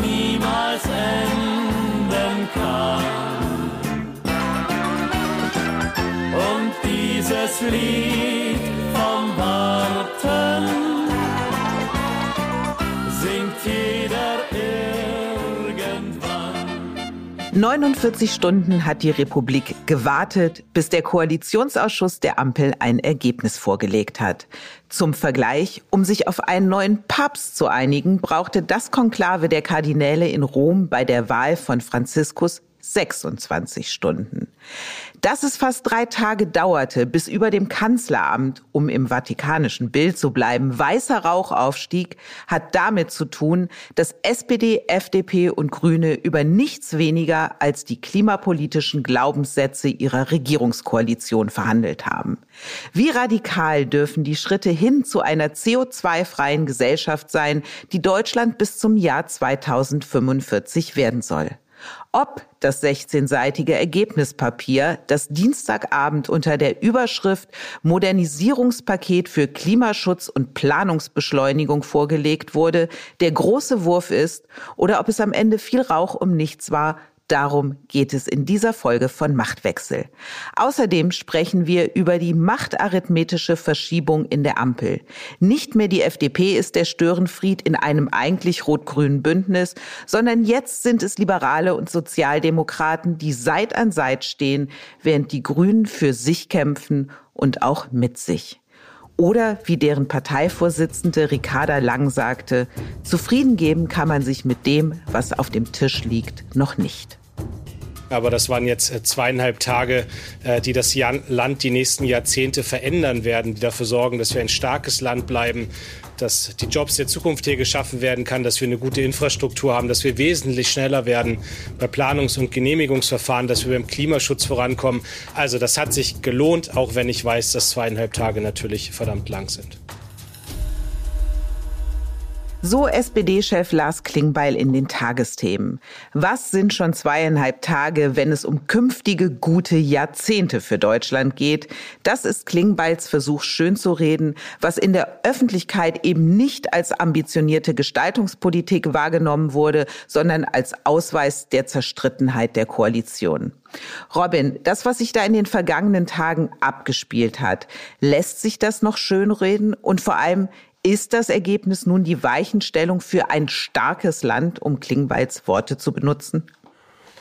niemals enden kann. Und dieses Lied vom Warten 49 Stunden hat die Republik gewartet, bis der Koalitionsausschuss der Ampel ein Ergebnis vorgelegt hat. Zum Vergleich, um sich auf einen neuen Papst zu einigen, brauchte das Konklave der Kardinäle in Rom bei der Wahl von Franziskus 26 Stunden. Dass es fast drei Tage dauerte, bis über dem Kanzleramt, um im vatikanischen Bild zu bleiben, weißer Rauch aufstieg, hat damit zu tun, dass SPD, FDP und Grüne über nichts weniger als die klimapolitischen Glaubenssätze ihrer Regierungskoalition verhandelt haben. Wie radikal dürfen die Schritte hin zu einer CO2-freien Gesellschaft sein, die Deutschland bis zum Jahr 2045 werden soll? Ob das 16-seitige Ergebnispapier, das Dienstagabend unter der Überschrift Modernisierungspaket für Klimaschutz und Planungsbeschleunigung vorgelegt wurde, der große Wurf ist oder ob es am Ende viel Rauch um nichts war, Darum geht es in dieser Folge von Machtwechsel. Außerdem sprechen wir über die machtarithmetische Verschiebung in der Ampel. Nicht mehr die FDP ist der Störenfried in einem eigentlich rot-grünen Bündnis, sondern jetzt sind es Liberale und Sozialdemokraten, die Seit an Seit stehen, während die Grünen für sich kämpfen und auch mit sich. Oder wie deren Parteivorsitzende Ricarda Lang sagte, zufrieden geben kann man sich mit dem, was auf dem Tisch liegt, noch nicht. Aber das waren jetzt äh, zweieinhalb Tage, äh, die das Land die nächsten Jahrzehnte verändern werden, die dafür sorgen, dass wir ein starkes Land bleiben, dass die Jobs der Zukunft hier geschaffen werden kann, dass wir eine gute Infrastruktur haben, dass wir wesentlich schneller werden bei Planungs- und Genehmigungsverfahren, dass wir beim Klimaschutz vorankommen. Also das hat sich gelohnt, auch wenn ich weiß, dass zweieinhalb Tage natürlich verdammt lang sind. So SPD-Chef Lars Klingbeil in den Tagesthemen. Was sind schon zweieinhalb Tage, wenn es um künftige gute Jahrzehnte für Deutschland geht? Das ist Klingbeils Versuch, schön zu reden, was in der Öffentlichkeit eben nicht als ambitionierte Gestaltungspolitik wahrgenommen wurde, sondern als Ausweis der Zerstrittenheit der Koalition. Robin, das, was sich da in den vergangenen Tagen abgespielt hat, lässt sich das noch schönreden? Und vor allem, ist das Ergebnis nun die Weichenstellung für ein starkes Land, um Klingbeils Worte zu benutzen?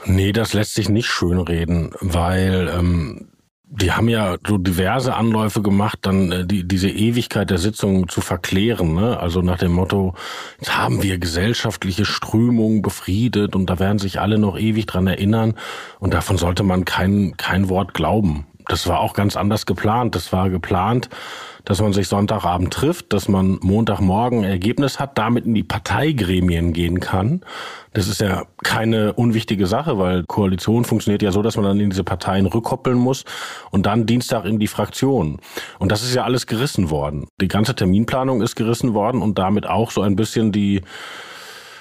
Nee, das lässt sich nicht schönreden, weil ähm, die haben ja so diverse Anläufe gemacht, dann äh, die, diese Ewigkeit der Sitzung zu verklären. Ne? Also nach dem Motto, jetzt haben wir gesellschaftliche Strömungen befriedet und da werden sich alle noch ewig dran erinnern. Und davon sollte man kein, kein Wort glauben. Das war auch ganz anders geplant. Das war geplant, dass man sich Sonntagabend trifft, dass man Montagmorgen ein Ergebnis hat, damit in die Parteigremien gehen kann. Das ist ja keine unwichtige Sache, weil Koalition funktioniert ja so, dass man dann in diese Parteien rückkoppeln muss und dann Dienstag in die Fraktion. Und das ist ja alles gerissen worden. Die ganze Terminplanung ist gerissen worden und damit auch so ein bisschen die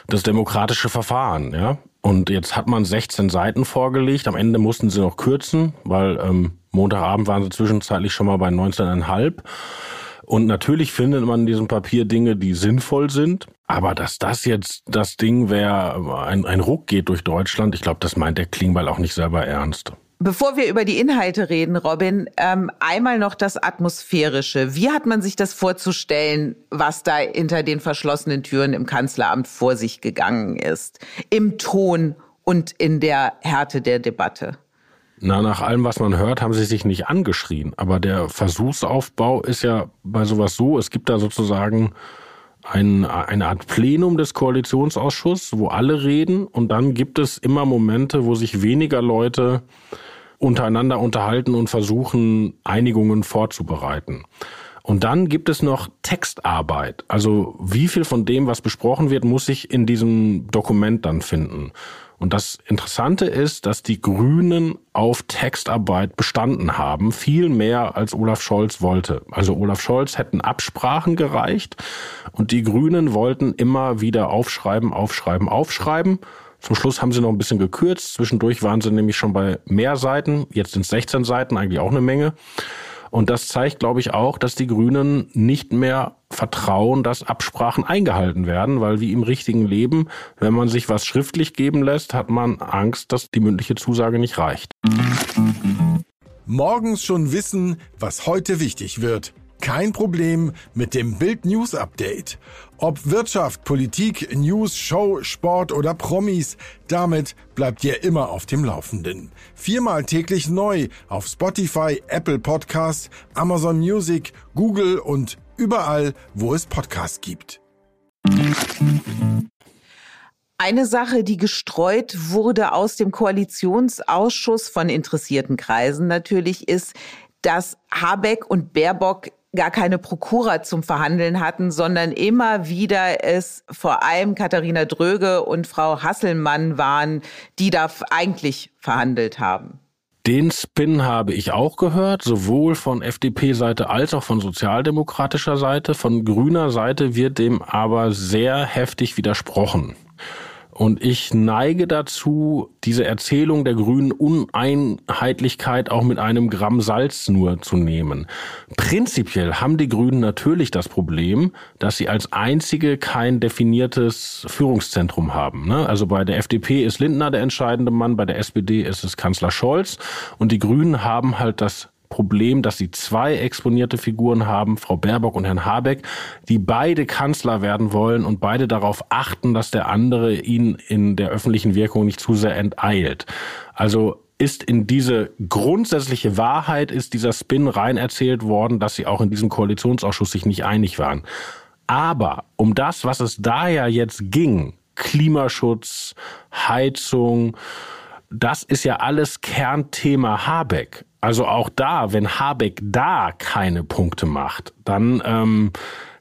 das demokratische Verfahren, ja. Und jetzt hat man 16 Seiten vorgelegt. Am Ende mussten sie noch kürzen, weil ähm, Montagabend waren sie zwischenzeitlich schon mal bei 19,5. Und natürlich findet man in diesem Papier Dinge, die sinnvoll sind. Aber dass das jetzt das Ding wäre, ein, ein Ruck geht durch Deutschland, ich glaube, das meint der Klingbeil auch nicht selber ernst. Bevor wir über die Inhalte reden, Robin, ähm, einmal noch das Atmosphärische. Wie hat man sich das vorzustellen, was da hinter den verschlossenen Türen im Kanzleramt vor sich gegangen ist? Im Ton und in der Härte der Debatte? Na, nach allem, was man hört, haben sie sich nicht angeschrien. Aber der Versuchsaufbau ist ja bei sowas so, es gibt da sozusagen ein, eine Art Plenum des Koalitionsausschusses, wo alle reden und dann gibt es immer Momente, wo sich weniger Leute untereinander unterhalten und versuchen, Einigungen vorzubereiten. Und dann gibt es noch Textarbeit. Also wie viel von dem, was besprochen wird, muss sich in diesem Dokument dann finden. Und das Interessante ist, dass die Grünen auf Textarbeit bestanden haben, viel mehr als Olaf Scholz wollte. Also Olaf Scholz hätten Absprachen gereicht und die Grünen wollten immer wieder aufschreiben, aufschreiben, aufschreiben. Zum Schluss haben sie noch ein bisschen gekürzt. Zwischendurch waren sie nämlich schon bei mehr Seiten. Jetzt sind es 16 Seiten, eigentlich auch eine Menge. Und das zeigt, glaube ich, auch, dass die Grünen nicht mehr vertrauen, dass Absprachen eingehalten werden, weil wie im richtigen Leben, wenn man sich was schriftlich geben lässt, hat man Angst, dass die mündliche Zusage nicht reicht. Morgens schon wissen, was heute wichtig wird. Kein Problem mit dem Bild News Update. Ob Wirtschaft, Politik, News, Show, Sport oder Promis, damit bleibt ihr immer auf dem Laufenden. Viermal täglich neu auf Spotify, Apple Podcast, Amazon Music, Google und überall, wo es Podcasts gibt. Eine Sache, die gestreut wurde aus dem Koalitionsausschuss von interessierten Kreisen natürlich, ist, dass Habeck und Baerbock gar keine Prokura zum Verhandeln hatten, sondern immer wieder es vor allem Katharina Dröge und Frau Hasselmann waren, die da eigentlich verhandelt haben. Den Spin habe ich auch gehört, sowohl von FDP-Seite als auch von sozialdemokratischer Seite. Von grüner Seite wird dem aber sehr heftig widersprochen. Und ich neige dazu, diese Erzählung der grünen Uneinheitlichkeit auch mit einem Gramm Salz nur zu nehmen. Prinzipiell haben die Grünen natürlich das Problem, dass sie als einzige kein definiertes Führungszentrum haben. Ne? Also bei der FDP ist Lindner der entscheidende Mann, bei der SPD ist es Kanzler Scholz und die Grünen haben halt das Problem, dass sie zwei exponierte Figuren haben, Frau Baerbock und Herrn Habeck, die beide Kanzler werden wollen und beide darauf achten, dass der andere ihn in der öffentlichen Wirkung nicht zu sehr enteilt. Also ist in diese grundsätzliche Wahrheit, ist dieser Spin rein erzählt worden, dass sie auch in diesem Koalitionsausschuss sich nicht einig waren. Aber um das, was es da ja jetzt ging, Klimaschutz, Heizung, das ist ja alles Kernthema Habeck. Also auch da, wenn Habeck da keine Punkte macht, dann ähm,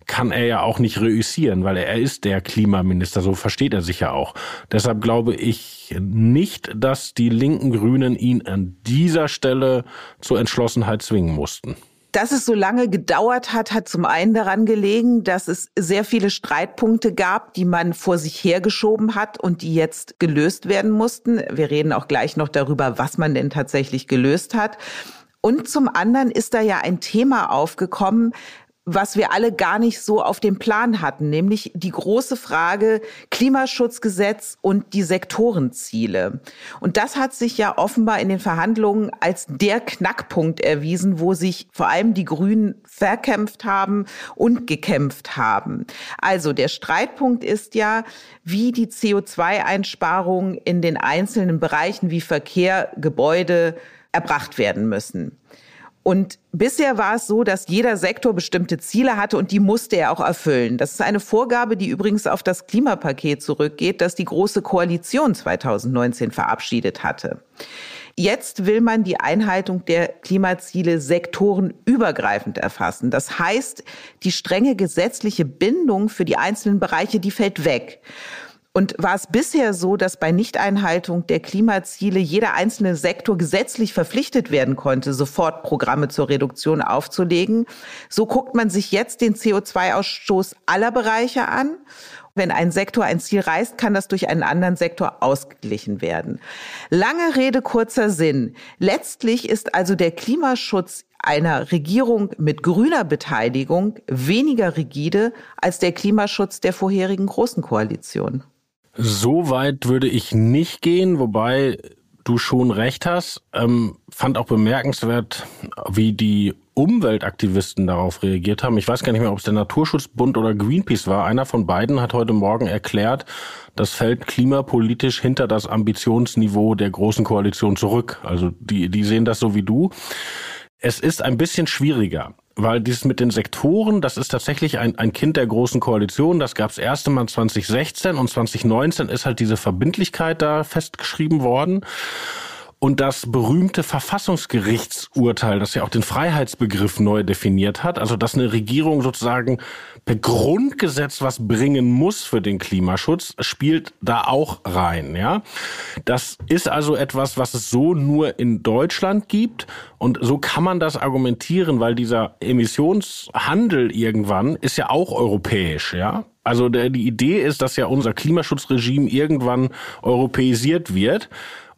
kann er ja auch nicht reüssieren, weil er, er ist der Klimaminister, so versteht er sich ja auch. Deshalb glaube ich nicht, dass die linken Grünen ihn an dieser Stelle zur Entschlossenheit zwingen mussten. Dass es so lange gedauert hat, hat zum einen daran gelegen, dass es sehr viele Streitpunkte gab, die man vor sich hergeschoben hat und die jetzt gelöst werden mussten. Wir reden auch gleich noch darüber, was man denn tatsächlich gelöst hat. Und zum anderen ist da ja ein Thema aufgekommen, was wir alle gar nicht so auf dem Plan hatten, nämlich die große Frage Klimaschutzgesetz und die Sektorenziele. Und das hat sich ja offenbar in den Verhandlungen als der Knackpunkt erwiesen, wo sich vor allem die Grünen verkämpft haben und gekämpft haben. Also der Streitpunkt ist ja, wie die CO2-Einsparungen in den einzelnen Bereichen wie Verkehr, Gebäude erbracht werden müssen. Und bisher war es so, dass jeder Sektor bestimmte Ziele hatte und die musste er auch erfüllen. Das ist eine Vorgabe, die übrigens auf das Klimapaket zurückgeht, das die Große Koalition 2019 verabschiedet hatte. Jetzt will man die Einhaltung der Klimaziele sektorenübergreifend erfassen. Das heißt, die strenge gesetzliche Bindung für die einzelnen Bereiche, die fällt weg. Und war es bisher so, dass bei Nichteinhaltung der Klimaziele jeder einzelne Sektor gesetzlich verpflichtet werden konnte, sofort Programme zur Reduktion aufzulegen? So guckt man sich jetzt den CO2-Ausstoß aller Bereiche an. Wenn ein Sektor ein Ziel reißt, kann das durch einen anderen Sektor ausgeglichen werden. Lange Rede, kurzer Sinn. Letztlich ist also der Klimaschutz einer Regierung mit grüner Beteiligung weniger rigide als der Klimaschutz der vorherigen großen Koalition. So weit würde ich nicht gehen, wobei du schon recht hast. Ähm, fand auch bemerkenswert, wie die Umweltaktivisten darauf reagiert haben. Ich weiß gar nicht mehr, ob es der Naturschutzbund oder Greenpeace war. Einer von beiden hat heute Morgen erklärt, das fällt klimapolitisch hinter das Ambitionsniveau der großen Koalition zurück. Also die, die sehen das so wie du. Es ist ein bisschen schwieriger weil dieses mit den Sektoren, das ist tatsächlich ein, ein Kind der großen Koalition. Das gab es erst einmal 2016 und 2019 ist halt diese Verbindlichkeit da festgeschrieben worden. Und das berühmte Verfassungsgerichtsurteil, das ja auch den Freiheitsbegriff neu definiert hat, also dass eine Regierung sozusagen per Grundgesetz was bringen muss für den Klimaschutz, spielt da auch rein, ja. Das ist also etwas, was es so nur in Deutschland gibt. Und so kann man das argumentieren, weil dieser Emissionshandel irgendwann ist ja auch europäisch, ja. Also der, die Idee ist, dass ja unser Klimaschutzregime irgendwann europäisiert wird.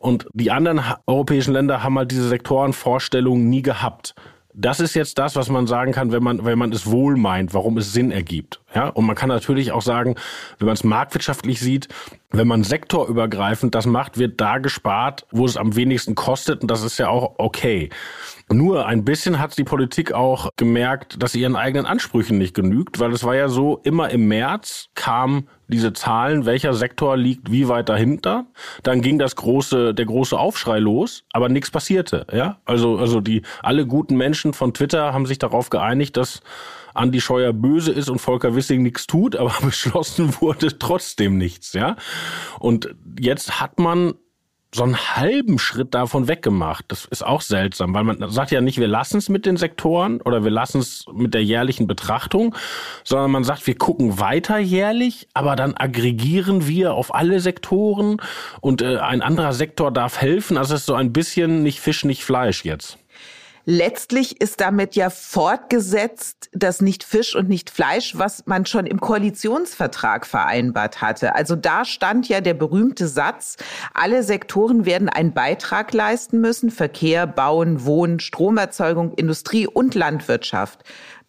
Und die anderen europäischen Länder haben halt diese Sektorenvorstellungen nie gehabt. Das ist jetzt das, was man sagen kann, wenn man, wenn man es wohl meint, warum es Sinn ergibt. Ja, und man kann natürlich auch sagen, wenn man es marktwirtschaftlich sieht, wenn man sektorübergreifend das macht, wird da gespart, wo es am wenigsten kostet. Und das ist ja auch okay. Nur ein bisschen hat die Politik auch gemerkt, dass sie ihren eigenen Ansprüchen nicht genügt, weil es war ja so, immer im März kam diese Zahlen, welcher Sektor liegt wie weit dahinter. Dann ging das große, der große Aufschrei los, aber nichts passierte. Ja, also also die alle guten Menschen von Twitter haben sich darauf geeinigt, dass Andi Scheuer böse ist und Volker Wissing nichts tut, aber beschlossen wurde trotzdem nichts. Ja, und jetzt hat man so einen halben Schritt davon weggemacht. Das ist auch seltsam, weil man sagt ja nicht, wir lassen es mit den Sektoren oder wir lassen es mit der jährlichen Betrachtung, sondern man sagt, wir gucken weiter jährlich, aber dann aggregieren wir auf alle Sektoren und äh, ein anderer Sektor darf helfen. Also es ist so ein bisschen nicht Fisch, nicht Fleisch jetzt. Letztlich ist damit ja fortgesetzt, dass nicht Fisch und nicht Fleisch, was man schon im Koalitionsvertrag vereinbart hatte. Also da stand ja der berühmte Satz, alle Sektoren werden einen Beitrag leisten müssen, Verkehr, Bauen, Wohnen, Stromerzeugung, Industrie und Landwirtschaft.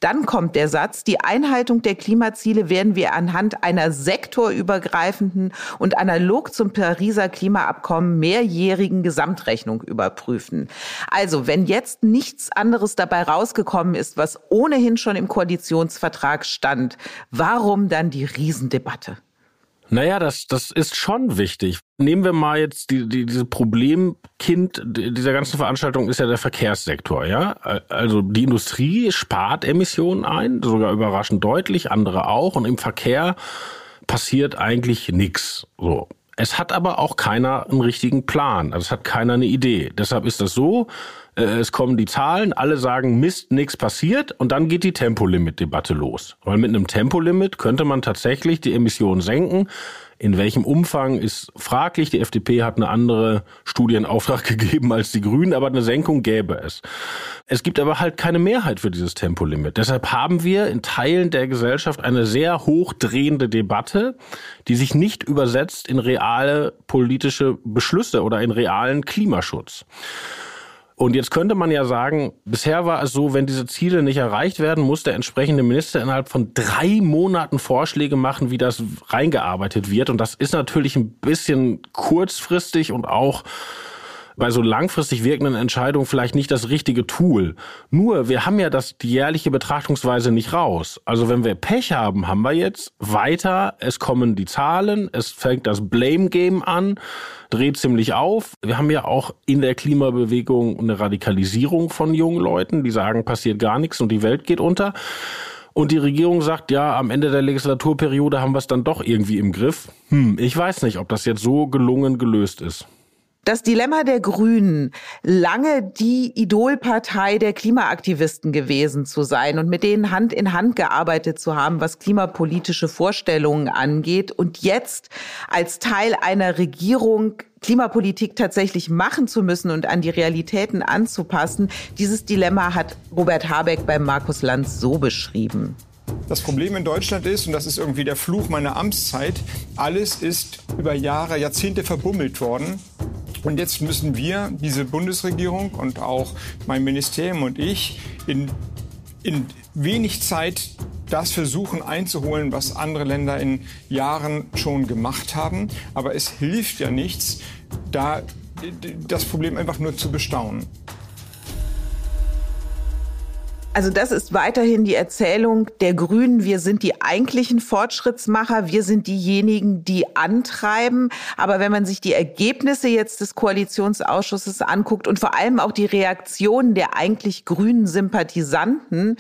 Dann kommt der Satz, die Einhaltung der Klimaziele werden wir anhand einer sektorübergreifenden und analog zum Pariser Klimaabkommen mehrjährigen Gesamtrechnung überprüfen. Also, wenn jetzt nichts anderes dabei rausgekommen ist, was ohnehin schon im Koalitionsvertrag stand, warum dann die Riesendebatte? Naja, das, das ist schon wichtig. Nehmen wir mal jetzt die, die, diese Problemkind dieser ganzen Veranstaltung ist ja der Verkehrssektor, ja. Also die Industrie spart Emissionen ein, sogar überraschend deutlich, andere auch. Und im Verkehr passiert eigentlich nichts. So. Es hat aber auch keiner einen richtigen Plan. Also es hat keiner eine Idee. Deshalb ist das so, es kommen die Zahlen, alle sagen, Mist, nichts passiert und dann geht die Tempolimit-Debatte los. Weil mit einem Tempolimit könnte man tatsächlich die Emissionen senken. In welchem Umfang ist fraglich. Die FDP hat eine andere Studienauftrag gegeben als die Grünen, aber eine Senkung gäbe es. Es gibt aber halt keine Mehrheit für dieses Tempolimit. Deshalb haben wir in Teilen der Gesellschaft eine sehr hochdrehende Debatte, die sich nicht übersetzt in reale politische Beschlüsse oder in realen Klimaschutz. Und jetzt könnte man ja sagen, bisher war es so, wenn diese Ziele nicht erreicht werden, muss der entsprechende Minister innerhalb von drei Monaten Vorschläge machen, wie das reingearbeitet wird. Und das ist natürlich ein bisschen kurzfristig und auch bei so langfristig wirkenden Entscheidungen vielleicht nicht das richtige Tool. Nur, wir haben ja das, die jährliche Betrachtungsweise nicht raus. Also wenn wir Pech haben, haben wir jetzt weiter, es kommen die Zahlen, es fängt das Blame Game an, dreht ziemlich auf. Wir haben ja auch in der Klimabewegung eine Radikalisierung von jungen Leuten, die sagen, passiert gar nichts und die Welt geht unter. Und die Regierung sagt, ja, am Ende der Legislaturperiode haben wir es dann doch irgendwie im Griff. Hm, ich weiß nicht, ob das jetzt so gelungen gelöst ist. Das Dilemma der Grünen, lange die Idolpartei der Klimaaktivisten gewesen zu sein und mit denen Hand in Hand gearbeitet zu haben, was klimapolitische Vorstellungen angeht und jetzt als Teil einer Regierung Klimapolitik tatsächlich machen zu müssen und an die Realitäten anzupassen, dieses Dilemma hat Robert Habeck bei Markus Lanz so beschrieben. Das Problem in Deutschland ist, und das ist irgendwie der Fluch meiner Amtszeit, alles ist über Jahre, Jahrzehnte verbummelt worden. Und jetzt müssen wir, diese Bundesregierung und auch mein Ministerium und ich, in, in wenig Zeit das versuchen einzuholen, was andere Länder in Jahren schon gemacht haben. Aber es hilft ja nichts, da das Problem einfach nur zu bestaunen. Also das ist weiterhin die Erzählung der Grünen. Wir sind die eigentlichen Fortschrittsmacher. Wir sind diejenigen, die antreiben. Aber wenn man sich die Ergebnisse jetzt des Koalitionsausschusses anguckt und vor allem auch die Reaktionen der eigentlich grünen Sympathisanten,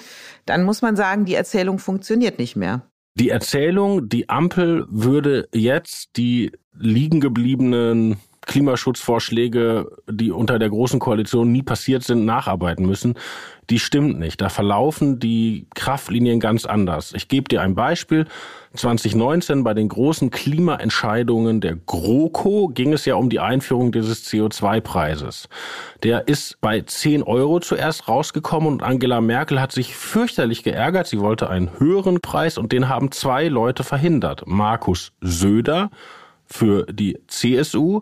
dann muss man sagen, die Erzählung funktioniert nicht mehr. Die Erzählung, die Ampel würde jetzt die liegen gebliebenen Klimaschutzvorschläge, die unter der Großen Koalition nie passiert sind, nacharbeiten müssen, die stimmt nicht. Da verlaufen die Kraftlinien ganz anders. Ich gebe dir ein Beispiel. 2019 bei den großen Klimaentscheidungen der GroKo ging es ja um die Einführung dieses CO2-Preises. Der ist bei 10 Euro zuerst rausgekommen und Angela Merkel hat sich fürchterlich geärgert. Sie wollte einen höheren Preis und den haben zwei Leute verhindert. Markus Söder für die CSU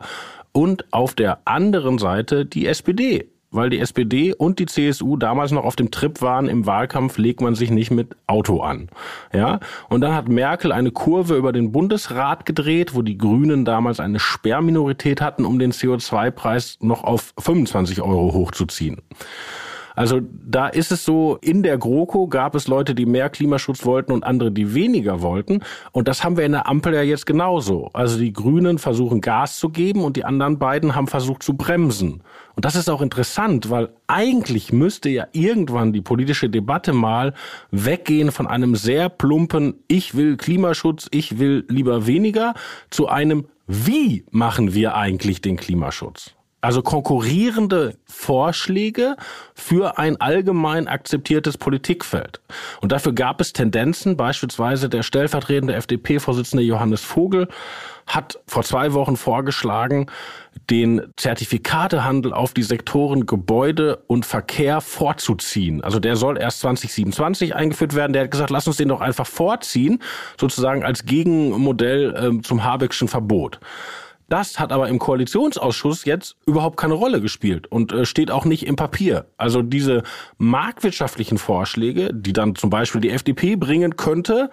und auf der anderen Seite die SPD weil die SPD und die CSU damals noch auf dem Trip waren, im Wahlkampf legt man sich nicht mit Auto an. Ja? Und dann hat Merkel eine Kurve über den Bundesrat gedreht, wo die Grünen damals eine Sperrminorität hatten, um den CO2-Preis noch auf 25 Euro hochzuziehen. Also da ist es so, in der GroKo gab es Leute, die mehr Klimaschutz wollten und andere, die weniger wollten. Und das haben wir in der Ampel ja jetzt genauso. Also die Grünen versuchen Gas zu geben und die anderen beiden haben versucht zu bremsen. Und das ist auch interessant, weil eigentlich müsste ja irgendwann die politische Debatte mal weggehen von einem sehr plumpen Ich will Klimaschutz, ich will lieber weniger zu einem Wie machen wir eigentlich den Klimaschutz? Also konkurrierende Vorschläge für ein allgemein akzeptiertes Politikfeld. Und dafür gab es Tendenzen, beispielsweise der stellvertretende FDP-Vorsitzende Johannes Vogel hat vor zwei Wochen vorgeschlagen, den Zertifikatehandel auf die Sektoren Gebäude und Verkehr vorzuziehen. Also der soll erst 2027 eingeführt werden. Der hat gesagt, lass uns den doch einfach vorziehen, sozusagen als Gegenmodell äh, zum Habeckschen Verbot. Das hat aber im Koalitionsausschuss jetzt überhaupt keine Rolle gespielt und äh, steht auch nicht im Papier. Also diese marktwirtschaftlichen Vorschläge, die dann zum Beispiel die FDP bringen könnte,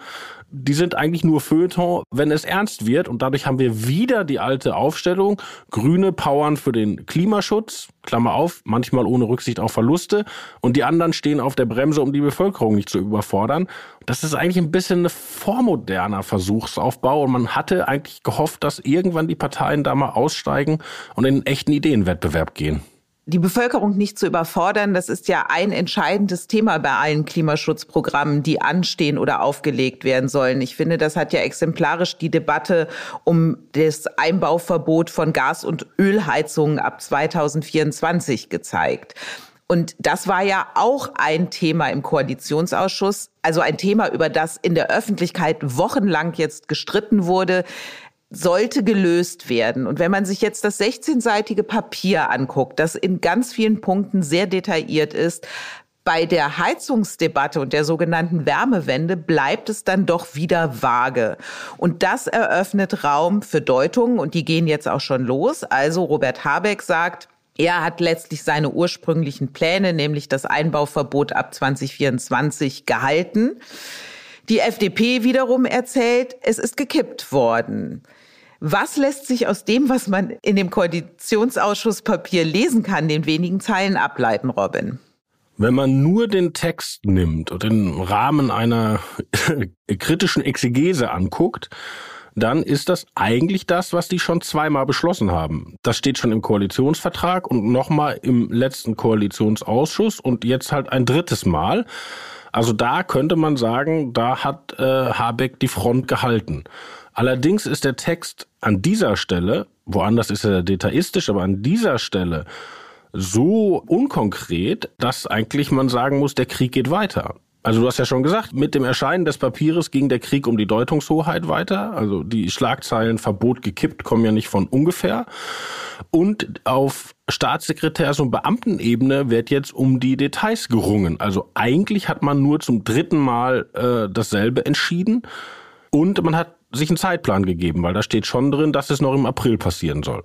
die sind eigentlich nur Feuilleton, wenn es ernst wird. Und dadurch haben wir wieder die alte Aufstellung. Grüne powern für den Klimaschutz, Klammer auf, manchmal ohne Rücksicht auf Verluste. Und die anderen stehen auf der Bremse, um die Bevölkerung nicht zu überfordern. Das ist eigentlich ein bisschen ein vormoderner Versuchsaufbau. Und man hatte eigentlich gehofft, dass irgendwann die Parteien da mal aussteigen und in einen echten Ideenwettbewerb gehen die Bevölkerung nicht zu überfordern, das ist ja ein entscheidendes Thema bei allen Klimaschutzprogrammen, die anstehen oder aufgelegt werden sollen. Ich finde, das hat ja exemplarisch die Debatte um das Einbauverbot von Gas- und Ölheizungen ab 2024 gezeigt. Und das war ja auch ein Thema im Koalitionsausschuss, also ein Thema, über das in der Öffentlichkeit wochenlang jetzt gestritten wurde sollte gelöst werden. Und wenn man sich jetzt das 16-seitige Papier anguckt, das in ganz vielen Punkten sehr detailliert ist, bei der Heizungsdebatte und der sogenannten Wärmewende bleibt es dann doch wieder vage. Und das eröffnet Raum für Deutungen und die gehen jetzt auch schon los. Also Robert Habeck sagt, er hat letztlich seine ursprünglichen Pläne, nämlich das Einbauverbot ab 2024, gehalten. Die FDP wiederum erzählt, es ist gekippt worden. Was lässt sich aus dem, was man in dem Koalitionsausschusspapier lesen kann, den wenigen Zeilen ableiten, Robin? Wenn man nur den Text nimmt und im Rahmen einer kritischen Exegese anguckt, dann ist das eigentlich das, was die schon zweimal beschlossen haben. Das steht schon im Koalitionsvertrag und nochmal im letzten Koalitionsausschuss und jetzt halt ein drittes Mal. Also da könnte man sagen, da hat äh, Habeck die Front gehalten. Allerdings ist der Text an dieser Stelle, woanders ist er detaistisch, aber an dieser Stelle so unkonkret, dass eigentlich man sagen muss, der Krieg geht weiter. Also du hast ja schon gesagt, mit dem Erscheinen des Papieres ging der Krieg um die Deutungshoheit weiter. Also die Schlagzeilen Verbot gekippt kommen ja nicht von ungefähr. Und auf Staatssekretärs- und Beamtenebene wird jetzt um die Details gerungen. Also eigentlich hat man nur zum dritten Mal äh, dasselbe entschieden. Und man hat sich einen Zeitplan gegeben, weil da steht schon drin, dass es noch im April passieren soll.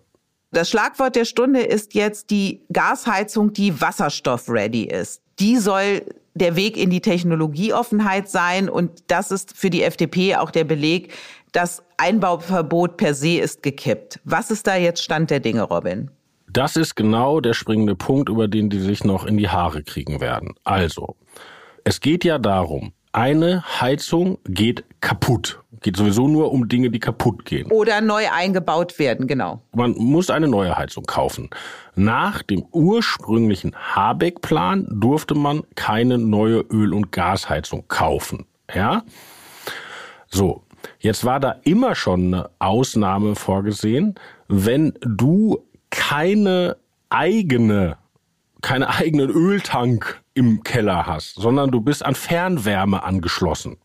Das Schlagwort der Stunde ist jetzt die Gasheizung, die wasserstoff-ready ist. Die soll der Weg in die Technologieoffenheit sein und das ist für die FDP auch der Beleg, das Einbauverbot per se ist gekippt. Was ist da jetzt Stand der Dinge, Robin? Das ist genau der springende Punkt, über den die sich noch in die Haare kriegen werden. Also, es geht ja darum, eine Heizung geht kaputt. Geht sowieso nur um Dinge, die kaputt gehen. Oder neu eingebaut werden, genau. Man muss eine neue Heizung kaufen. Nach dem ursprünglichen Habeck-Plan durfte man keine neue Öl- und Gasheizung kaufen. Ja? So. Jetzt war da immer schon eine Ausnahme vorgesehen, wenn du keine eigene, keine eigenen Öltank im Keller hast, sondern du bist an Fernwärme angeschlossen.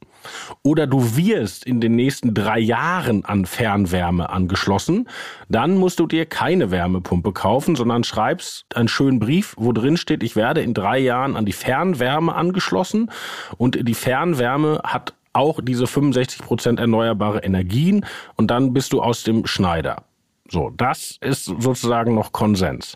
Oder du wirst in den nächsten drei Jahren an Fernwärme angeschlossen, dann musst du dir keine Wärmepumpe kaufen, sondern schreibst einen schönen Brief, wo drin steht, ich werde in drei Jahren an die Fernwärme angeschlossen und die Fernwärme hat auch diese 65 Prozent erneuerbare Energien und dann bist du aus dem Schneider. So, das ist sozusagen noch Konsens.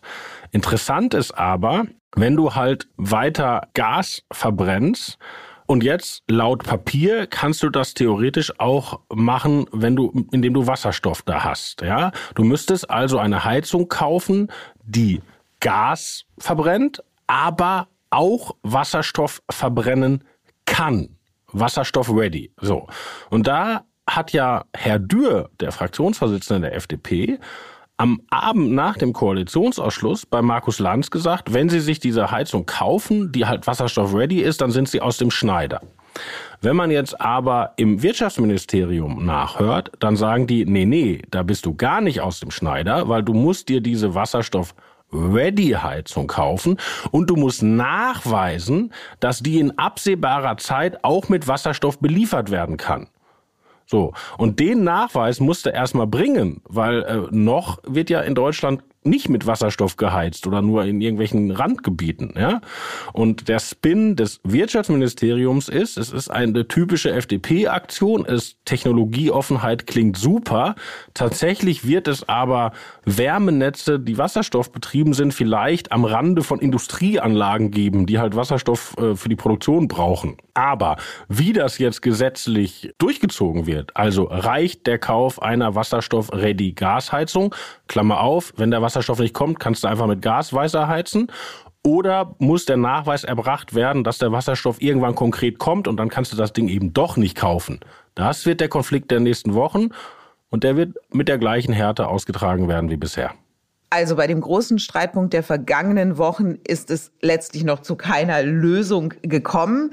Interessant ist aber, wenn du halt weiter Gas verbrennst, und jetzt, laut Papier, kannst du das theoretisch auch machen, wenn du, indem du Wasserstoff da hast, ja. Du müsstest also eine Heizung kaufen, die Gas verbrennt, aber auch Wasserstoff verbrennen kann. Wasserstoff ready. So. Und da hat ja Herr Dürr, der Fraktionsvorsitzende der FDP, am Abend nach dem Koalitionsausschluss bei Markus Lanz gesagt, wenn Sie sich diese Heizung kaufen, die halt Wasserstoff ready ist, dann sind Sie aus dem Schneider. Wenn man jetzt aber im Wirtschaftsministerium nachhört, dann sagen die, nee, nee, da bist du gar nicht aus dem Schneider, weil du musst dir diese Wasserstoff Ready-Heizung kaufen und du musst nachweisen, dass die in absehbarer Zeit auch mit Wasserstoff beliefert werden kann. So. Und den Nachweis musste erstmal bringen, weil äh, noch wird ja in Deutschland nicht mit Wasserstoff geheizt oder nur in irgendwelchen Randgebieten. Ja? Und der Spin des Wirtschaftsministeriums ist, es ist eine typische FDP-Aktion, es Technologieoffenheit klingt super. Tatsächlich wird es aber Wärmenetze, die Wasserstoff betrieben sind, vielleicht am Rande von Industrieanlagen geben, die halt Wasserstoff äh, für die Produktion brauchen. Aber wie das jetzt gesetzlich durchgezogen wird, also reicht der Kauf einer Wasserstoff-Ready-Gasheizung, Klammer auf, wenn der Wasserstoff nicht kommt, kannst du einfach mit Gas weiter heizen. Oder muss der Nachweis erbracht werden, dass der Wasserstoff irgendwann konkret kommt und dann kannst du das Ding eben doch nicht kaufen. Das wird der Konflikt der nächsten Wochen und der wird mit der gleichen Härte ausgetragen werden wie bisher. Also bei dem großen Streitpunkt der vergangenen Wochen ist es letztlich noch zu keiner Lösung gekommen.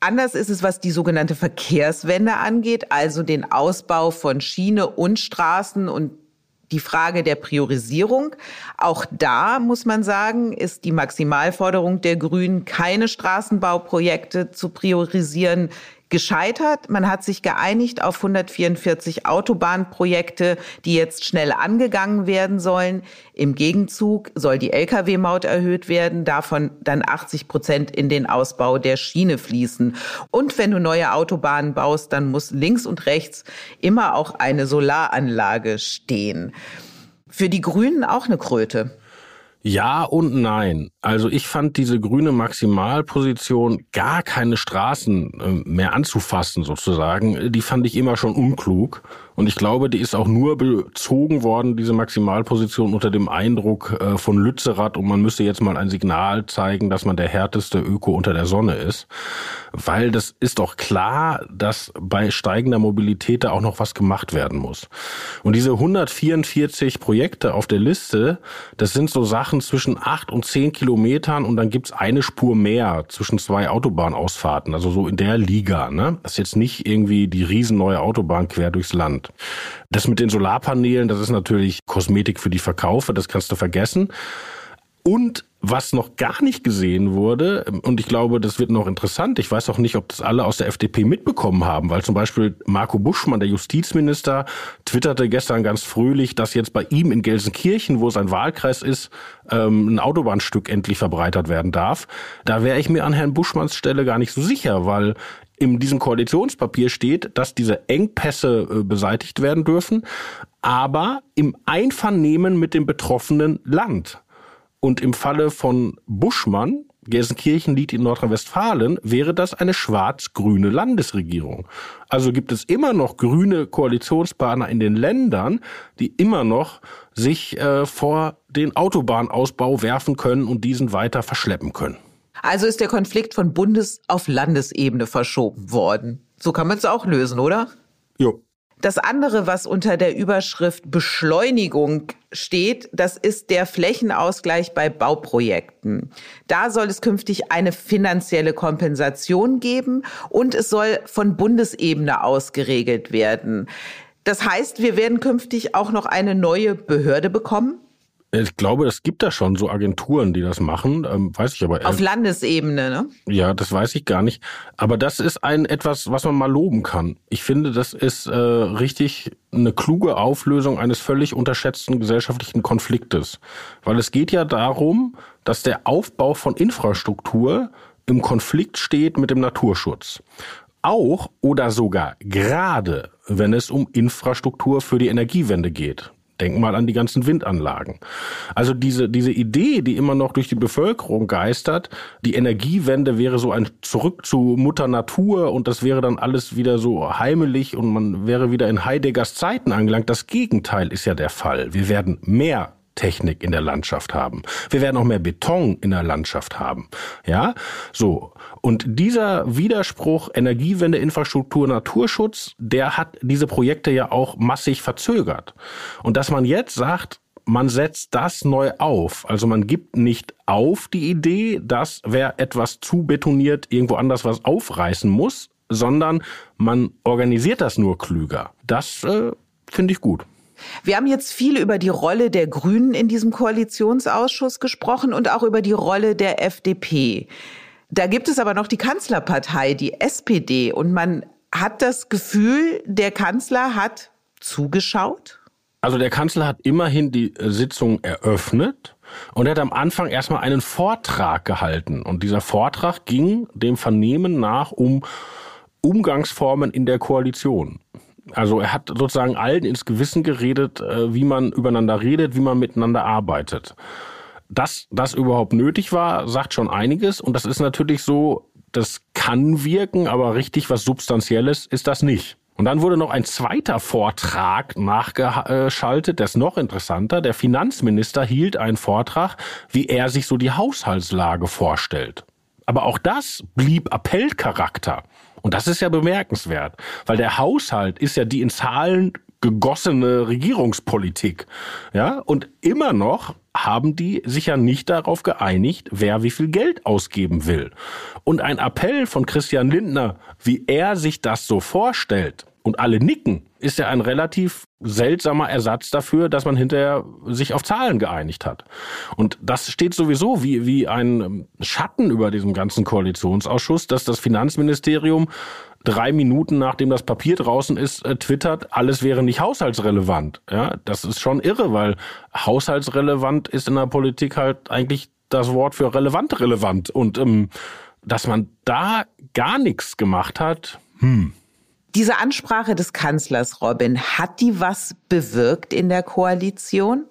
Anders ist es, was die sogenannte Verkehrswende angeht, also den Ausbau von Schiene und Straßen und die Frage der Priorisierung. Auch da muss man sagen, ist die Maximalforderung der Grünen, keine Straßenbauprojekte zu priorisieren, gescheitert. Man hat sich geeinigt auf 144 Autobahnprojekte, die jetzt schnell angegangen werden sollen. Im Gegenzug soll die Lkw-Maut erhöht werden, davon dann 80 Prozent in den Ausbau der Schiene fließen. Und wenn du neue Autobahnen baust, dann muss links und rechts immer auch eine Solaranlage stehen. Für die Grünen auch eine Kröte. Ja und nein. Also ich fand diese grüne Maximalposition, gar keine Straßen äh, mehr anzufassen sozusagen, die fand ich immer schon unklug. Und ich glaube, die ist auch nur bezogen worden, diese Maximalposition, unter dem Eindruck äh, von Lützerath und man müsste jetzt mal ein Signal zeigen, dass man der härteste Öko unter der Sonne ist. Weil das ist doch klar, dass bei steigender Mobilität da auch noch was gemacht werden muss. Und diese 144 Projekte auf der Liste, das sind so Sachen zwischen acht und zehn Kilometern und dann gibt's eine Spur mehr zwischen zwei Autobahnausfahrten, also so in der Liga. Ne? Das ist jetzt nicht irgendwie die riesen neue Autobahn quer durchs Land. Das mit den Solarpanelen, das ist natürlich Kosmetik für die Verkaufe, das kannst du vergessen. Und was noch gar nicht gesehen wurde, und ich glaube, das wird noch interessant, ich weiß auch nicht, ob das alle aus der FDP mitbekommen haben, weil zum Beispiel Marco Buschmann, der Justizminister, twitterte gestern ganz fröhlich, dass jetzt bei ihm in Gelsenkirchen, wo sein Wahlkreis ist, ähm, ein Autobahnstück endlich verbreitert werden darf. Da wäre ich mir an Herrn Buschmanns Stelle gar nicht so sicher, weil in diesem Koalitionspapier steht, dass diese Engpässe äh, beseitigt werden dürfen, aber im Einvernehmen mit dem betroffenen Land. Und im Falle von Buschmann, Gelsenkirchen liegt in Nordrhein-Westfalen, wäre das eine schwarz-grüne Landesregierung. Also gibt es immer noch grüne Koalitionspartner in den Ländern, die immer noch sich äh, vor den Autobahnausbau werfen können und diesen weiter verschleppen können. Also ist der Konflikt von Bundes- auf Landesebene verschoben worden. So kann man es auch lösen, oder? Jo. Das andere, was unter der Überschrift Beschleunigung steht, das ist der Flächenausgleich bei Bauprojekten. Da soll es künftig eine finanzielle Kompensation geben und es soll von Bundesebene aus geregelt werden. Das heißt, wir werden künftig auch noch eine neue Behörde bekommen? Ich glaube, es gibt da schon so Agenturen, die das machen, ähm, weiß ich aber. Auf Landesebene, ne? Ja, das weiß ich gar nicht. Aber das ist ein etwas, was man mal loben kann. Ich finde, das ist äh, richtig eine kluge Auflösung eines völlig unterschätzten gesellschaftlichen Konfliktes. Weil es geht ja darum, dass der Aufbau von Infrastruktur im Konflikt steht mit dem Naturschutz. Auch oder sogar gerade, wenn es um Infrastruktur für die Energiewende geht. Denk mal an die ganzen Windanlagen. Also diese, diese Idee, die immer noch durch die Bevölkerung geistert, die Energiewende wäre so ein Zurück zu Mutter Natur und das wäre dann alles wieder so heimelig und man wäre wieder in Heideggers Zeiten angelangt. Das Gegenteil ist ja der Fall. Wir werden mehr Technik in der Landschaft haben. Wir werden auch mehr Beton in der Landschaft haben. Ja, so. Und dieser Widerspruch Energiewende, Infrastruktur, Naturschutz, der hat diese Projekte ja auch massig verzögert. Und dass man jetzt sagt, man setzt das neu auf. Also man gibt nicht auf die Idee, dass wer etwas zu betoniert irgendwo anders was aufreißen muss, sondern man organisiert das nur klüger. Das äh, finde ich gut. Wir haben jetzt viel über die Rolle der Grünen in diesem Koalitionsausschuss gesprochen und auch über die Rolle der FDP. Da gibt es aber noch die Kanzlerpartei, die SPD, und man hat das Gefühl, der Kanzler hat zugeschaut? Also der Kanzler hat immerhin die Sitzung eröffnet und er hat am Anfang erstmal einen Vortrag gehalten. Und dieser Vortrag ging dem Vernehmen nach um Umgangsformen in der Koalition. Also er hat sozusagen allen ins Gewissen geredet, äh, wie man übereinander redet, wie man miteinander arbeitet. Dass das überhaupt nötig war, sagt schon einiges. Und das ist natürlich so, das kann wirken, aber richtig was Substanzielles ist das nicht. Und dann wurde noch ein zweiter Vortrag nachgeschaltet, der ist noch interessanter. Der Finanzminister hielt einen Vortrag, wie er sich so die Haushaltslage vorstellt. Aber auch das blieb Appellcharakter. Und das ist ja bemerkenswert, weil der Haushalt ist ja die in Zahlen gegossene Regierungspolitik. Ja, und immer noch haben die sich ja nicht darauf geeinigt, wer wie viel Geld ausgeben will. Und ein Appell von Christian Lindner, wie er sich das so vorstellt, und alle nicken, ist ja ein relativ seltsamer Ersatz dafür, dass man hinterher sich auf Zahlen geeinigt hat. Und das steht sowieso wie, wie ein Schatten über diesem ganzen Koalitionsausschuss, dass das Finanzministerium drei Minuten nachdem das Papier draußen ist, äh, twittert, alles wäre nicht haushaltsrelevant. Ja, das ist schon irre, weil haushaltsrelevant ist in der Politik halt eigentlich das Wort für relevant relevant. Und ähm, dass man da gar nichts gemacht hat, hm. Diese Ansprache des Kanzlers, Robin, hat die was bewirkt in der Koalition?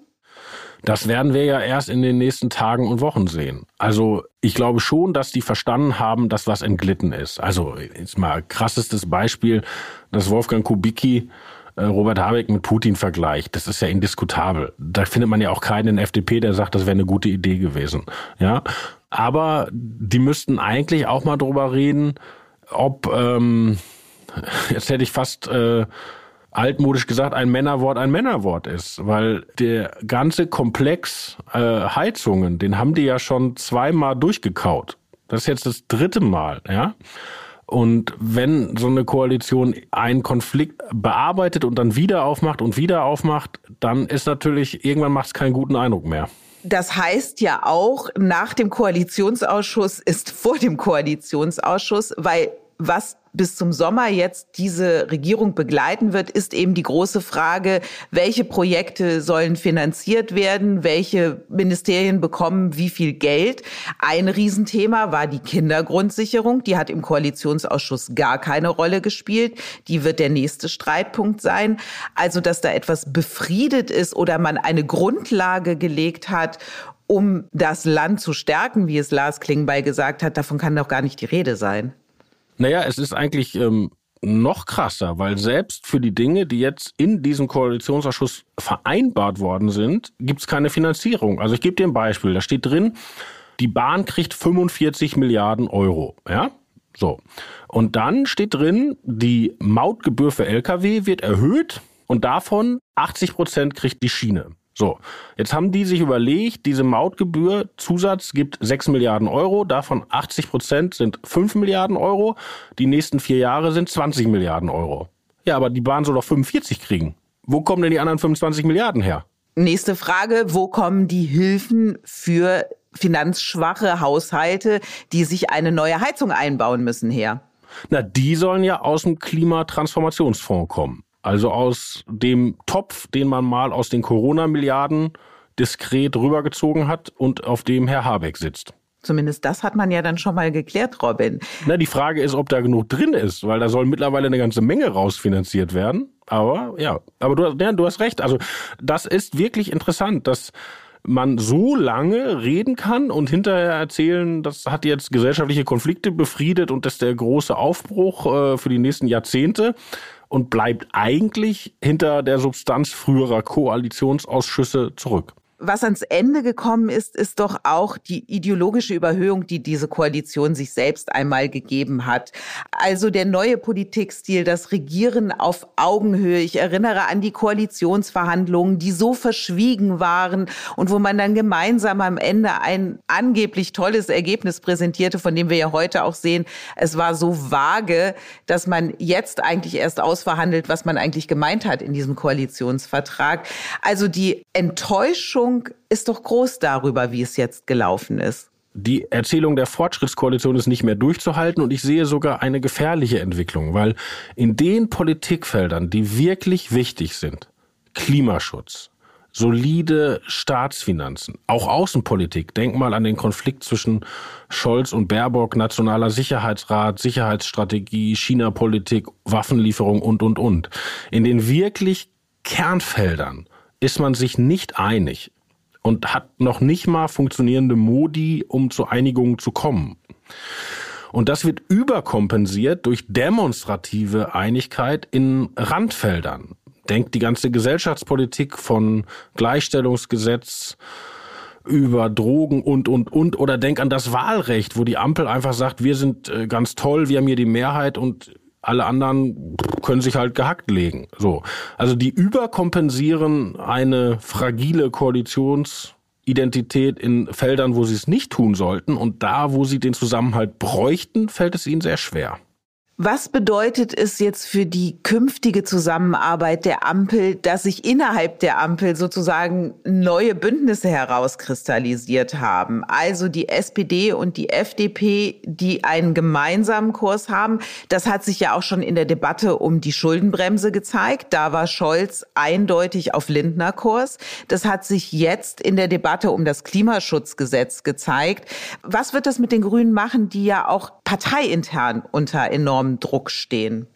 Das werden wir ja erst in den nächsten Tagen und Wochen sehen. Also ich glaube schon, dass die verstanden haben, dass was entglitten ist. Also jetzt mal krassestes Beispiel, dass Wolfgang Kubicki äh, Robert Habeck mit Putin vergleicht. Das ist ja indiskutabel. Da findet man ja auch keinen in FDP, der sagt, das wäre eine gute Idee gewesen. Ja, aber die müssten eigentlich auch mal drüber reden, ob ähm, jetzt hätte ich fast äh, altmodisch gesagt, ein Männerwort ein Männerwort ist, weil der ganze Komplex äh, Heizungen, den haben die ja schon zweimal durchgekaut. Das ist jetzt das dritte Mal, ja. Und wenn so eine Koalition einen Konflikt bearbeitet und dann wieder aufmacht und wieder aufmacht, dann ist natürlich, irgendwann macht es keinen guten Eindruck mehr. Das heißt ja auch, nach dem Koalitionsausschuss ist vor dem Koalitionsausschuss, weil was bis zum Sommer jetzt diese Regierung begleiten wird, ist eben die große Frage, welche Projekte sollen finanziert werden, welche Ministerien bekommen wie viel Geld. Ein Riesenthema war die Kindergrundsicherung. Die hat im Koalitionsausschuss gar keine Rolle gespielt. Die wird der nächste Streitpunkt sein. Also, dass da etwas befriedet ist oder man eine Grundlage gelegt hat, um das Land zu stärken, wie es Lars Klingbeil gesagt hat, davon kann doch gar nicht die Rede sein. Naja, es ist eigentlich ähm, noch krasser, weil selbst für die Dinge, die jetzt in diesem Koalitionsausschuss vereinbart worden sind, gibt es keine Finanzierung. Also ich gebe dir ein Beispiel. Da steht drin, die Bahn kriegt 45 Milliarden Euro. Ja, so. Und dann steht drin, die Mautgebühr für Lkw wird erhöht und davon 80 Prozent kriegt die Schiene. So, jetzt haben die sich überlegt, diese Mautgebühr Zusatz gibt 6 Milliarden Euro, davon 80 Prozent sind 5 Milliarden Euro, die nächsten vier Jahre sind 20 Milliarden Euro. Ja, aber die Bahn soll doch 45 kriegen. Wo kommen denn die anderen 25 Milliarden her? Nächste Frage, wo kommen die Hilfen für finanzschwache Haushalte, die sich eine neue Heizung einbauen müssen, her? Na, die sollen ja aus dem Klimatransformationsfonds kommen. Also aus dem Topf, den man mal aus den Corona-Milliarden diskret rübergezogen hat und auf dem Herr Habeck sitzt. Zumindest das hat man ja dann schon mal geklärt, Robin. Na, die Frage ist, ob da genug drin ist, weil da soll mittlerweile eine ganze Menge rausfinanziert werden. Aber ja, aber du, ja, du hast recht. Also das ist wirklich interessant, dass man so lange reden kann und hinterher erzählen, das hat jetzt gesellschaftliche Konflikte befriedet und das ist der große Aufbruch äh, für die nächsten Jahrzehnte und bleibt eigentlich hinter der Substanz früherer Koalitionsausschüsse zurück. Was ans Ende gekommen ist, ist doch auch die ideologische Überhöhung, die diese Koalition sich selbst einmal gegeben hat. Also der neue Politikstil, das Regieren auf Augenhöhe. Ich erinnere an die Koalitionsverhandlungen, die so verschwiegen waren und wo man dann gemeinsam am Ende ein angeblich tolles Ergebnis präsentierte, von dem wir ja heute auch sehen, es war so vage, dass man jetzt eigentlich erst ausverhandelt, was man eigentlich gemeint hat in diesem Koalitionsvertrag. Also die Enttäuschung Enttäuschung ist doch groß darüber, wie es jetzt gelaufen ist. Die Erzählung der Fortschrittskoalition ist nicht mehr durchzuhalten und ich sehe sogar eine gefährliche Entwicklung, weil in den Politikfeldern, die wirklich wichtig sind, Klimaschutz, solide Staatsfinanzen, auch Außenpolitik. Denk mal an den Konflikt zwischen Scholz und Baerbock, nationaler Sicherheitsrat, Sicherheitsstrategie, China-Politik, Waffenlieferung und, und, und. In den wirklich Kernfeldern ist man sich nicht einig und hat noch nicht mal funktionierende Modi, um zu Einigungen zu kommen. Und das wird überkompensiert durch demonstrative Einigkeit in Randfeldern. Denkt die ganze Gesellschaftspolitik von Gleichstellungsgesetz über Drogen und, und, und, oder denk an das Wahlrecht, wo die Ampel einfach sagt, wir sind äh, ganz toll, wir haben hier die Mehrheit und alle anderen können sich halt gehackt legen. So. Also die überkompensieren eine fragile Koalitionsidentität in Feldern, wo sie es nicht tun sollten. Und da, wo sie den Zusammenhalt bräuchten, fällt es ihnen sehr schwer. Was bedeutet es jetzt für die künftige Zusammenarbeit der Ampel, dass sich innerhalb der Ampel sozusagen neue Bündnisse herauskristallisiert haben? Also die SPD und die FDP, die einen gemeinsamen Kurs haben. Das hat sich ja auch schon in der Debatte um die Schuldenbremse gezeigt. Da war Scholz eindeutig auf Lindner Kurs. Das hat sich jetzt in der Debatte um das Klimaschutzgesetz gezeigt. Was wird das mit den Grünen machen, die ja auch parteiintern unter enorm enormen Druck stehen.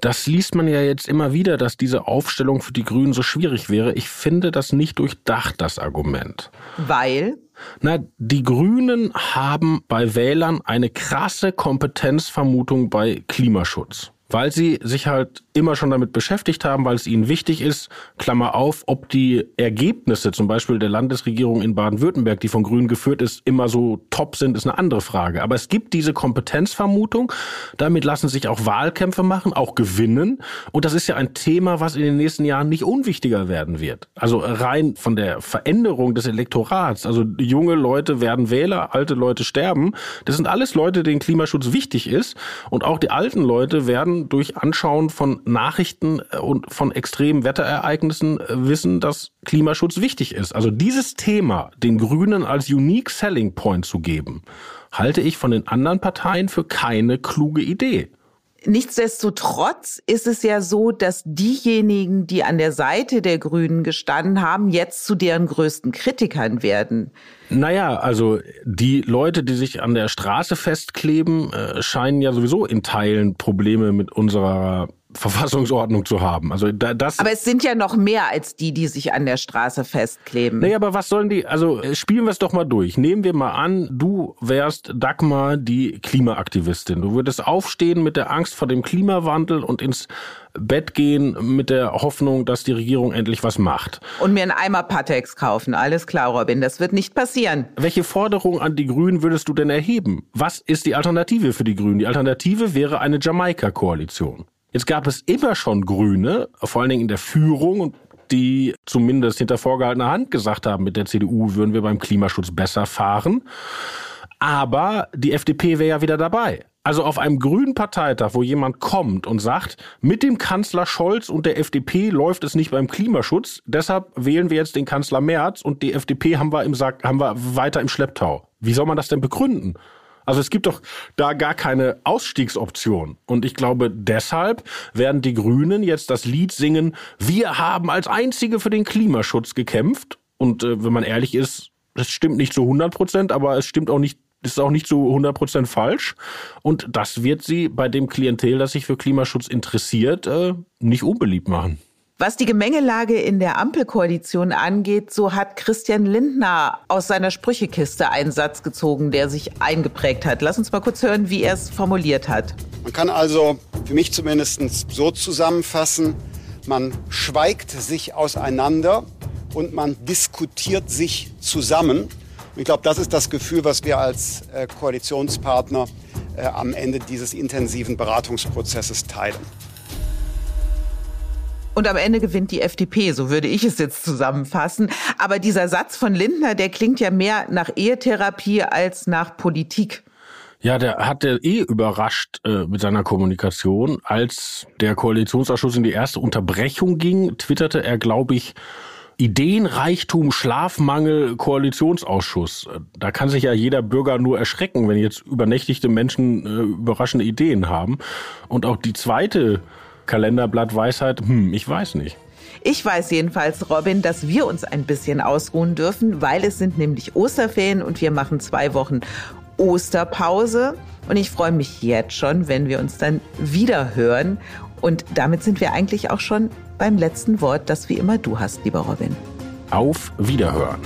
Das liest man ja jetzt immer wieder, dass diese Aufstellung für die Grünen so schwierig wäre. Ich finde das nicht durchdacht, das Argument. Weil? Na, die Grünen haben bei Wählern eine krasse Kompetenzvermutung bei Klimaschutz weil sie sich halt immer schon damit beschäftigt haben, weil es ihnen wichtig ist, Klammer auf, ob die Ergebnisse zum Beispiel der Landesregierung in Baden-Württemberg, die von Grünen geführt ist, immer so top sind, ist eine andere Frage. Aber es gibt diese Kompetenzvermutung, damit lassen sich auch Wahlkämpfe machen, auch gewinnen. Und das ist ja ein Thema, was in den nächsten Jahren nicht unwichtiger werden wird. Also rein von der Veränderung des Elektorats, also junge Leute werden Wähler, alte Leute sterben. Das sind alles Leute, denen Klimaschutz wichtig ist. Und auch die alten Leute werden durch Anschauen von Nachrichten äh, und von extremen Wetterereignissen äh, wissen, dass Klimaschutz wichtig ist. Also dieses Thema den Grünen als Unique Selling Point zu geben, halte ich von den anderen Parteien für keine kluge Idee. Nichtsdestotrotz ist es ja so, dass diejenigen, die an der Seite der Grünen gestanden haben, jetzt zu deren größten Kritikern werden. Naja, also die Leute, die sich an der Straße festkleben, äh, scheinen ja sowieso in Teilen Probleme mit unserer Verfassungsordnung zu haben. Also das. Aber es sind ja noch mehr als die, die sich an der Straße festkleben. Naja, aber was sollen die? Also äh, spielen wir es doch mal durch. Nehmen wir mal an, du wärst Dagmar, die Klimaaktivistin. Du würdest aufstehen mit der Angst vor dem Klimawandel und ins Bett gehen mit der Hoffnung, dass die Regierung endlich was macht. Und mir einen Eimer Patex kaufen. Alles klar, Robin. Das wird nicht passieren. Welche Forderung an die Grünen würdest du denn erheben? Was ist die Alternative für die Grünen? Die Alternative wäre eine Jamaika-Koalition. Jetzt gab es immer schon Grüne, vor allen Dingen in der Führung, die zumindest hinter vorgehaltener Hand gesagt haben, mit der CDU würden wir beim Klimaschutz besser fahren. Aber die FDP wäre ja wieder dabei. Also auf einem grünen Parteitag, wo jemand kommt und sagt, mit dem Kanzler Scholz und der FDP läuft es nicht beim Klimaschutz, deshalb wählen wir jetzt den Kanzler Merz und die FDP haben wir im Sack, haben wir weiter im Schlepptau. Wie soll man das denn begründen? Also es gibt doch da gar keine Ausstiegsoption. Und ich glaube, deshalb werden die Grünen jetzt das Lied singen, wir haben als Einzige für den Klimaschutz gekämpft. Und äh, wenn man ehrlich ist, das stimmt nicht zu 100 Prozent, aber es stimmt auch nicht ist auch nicht zu 100 Prozent falsch. Und das wird sie bei dem Klientel, das sich für Klimaschutz interessiert, äh, nicht unbeliebt machen. Was die Gemengelage in der Ampelkoalition angeht, so hat Christian Lindner aus seiner Sprüchekiste einen Satz gezogen, der sich eingeprägt hat. Lass uns mal kurz hören, wie er es formuliert hat. Man kann also für mich zumindest so zusammenfassen, man schweigt sich auseinander und man diskutiert sich zusammen. Ich glaube, das ist das Gefühl, was wir als äh, Koalitionspartner äh, am Ende dieses intensiven Beratungsprozesses teilen. Und am Ende gewinnt die FDP, so würde ich es jetzt zusammenfassen. Aber dieser Satz von Lindner, der klingt ja mehr nach Ehetherapie als nach Politik. Ja, der hat der eh überrascht äh, mit seiner Kommunikation. Als der Koalitionsausschuss in die erste Unterbrechung ging, twitterte er, glaube ich, Ideenreichtum, Schlafmangel, Koalitionsausschuss. Da kann sich ja jeder Bürger nur erschrecken, wenn jetzt übernächtigte Menschen äh, überraschende Ideen haben. Und auch die zweite Kalenderblattweisheit, hm, ich weiß nicht. Ich weiß jedenfalls, Robin, dass wir uns ein bisschen ausruhen dürfen, weil es sind nämlich Osterferien und wir machen zwei Wochen Osterpause. Und ich freue mich jetzt schon, wenn wir uns dann wieder hören. Und damit sind wir eigentlich auch schon beim letzten Wort, das wie immer du hast, lieber Robin. Auf Wiederhören.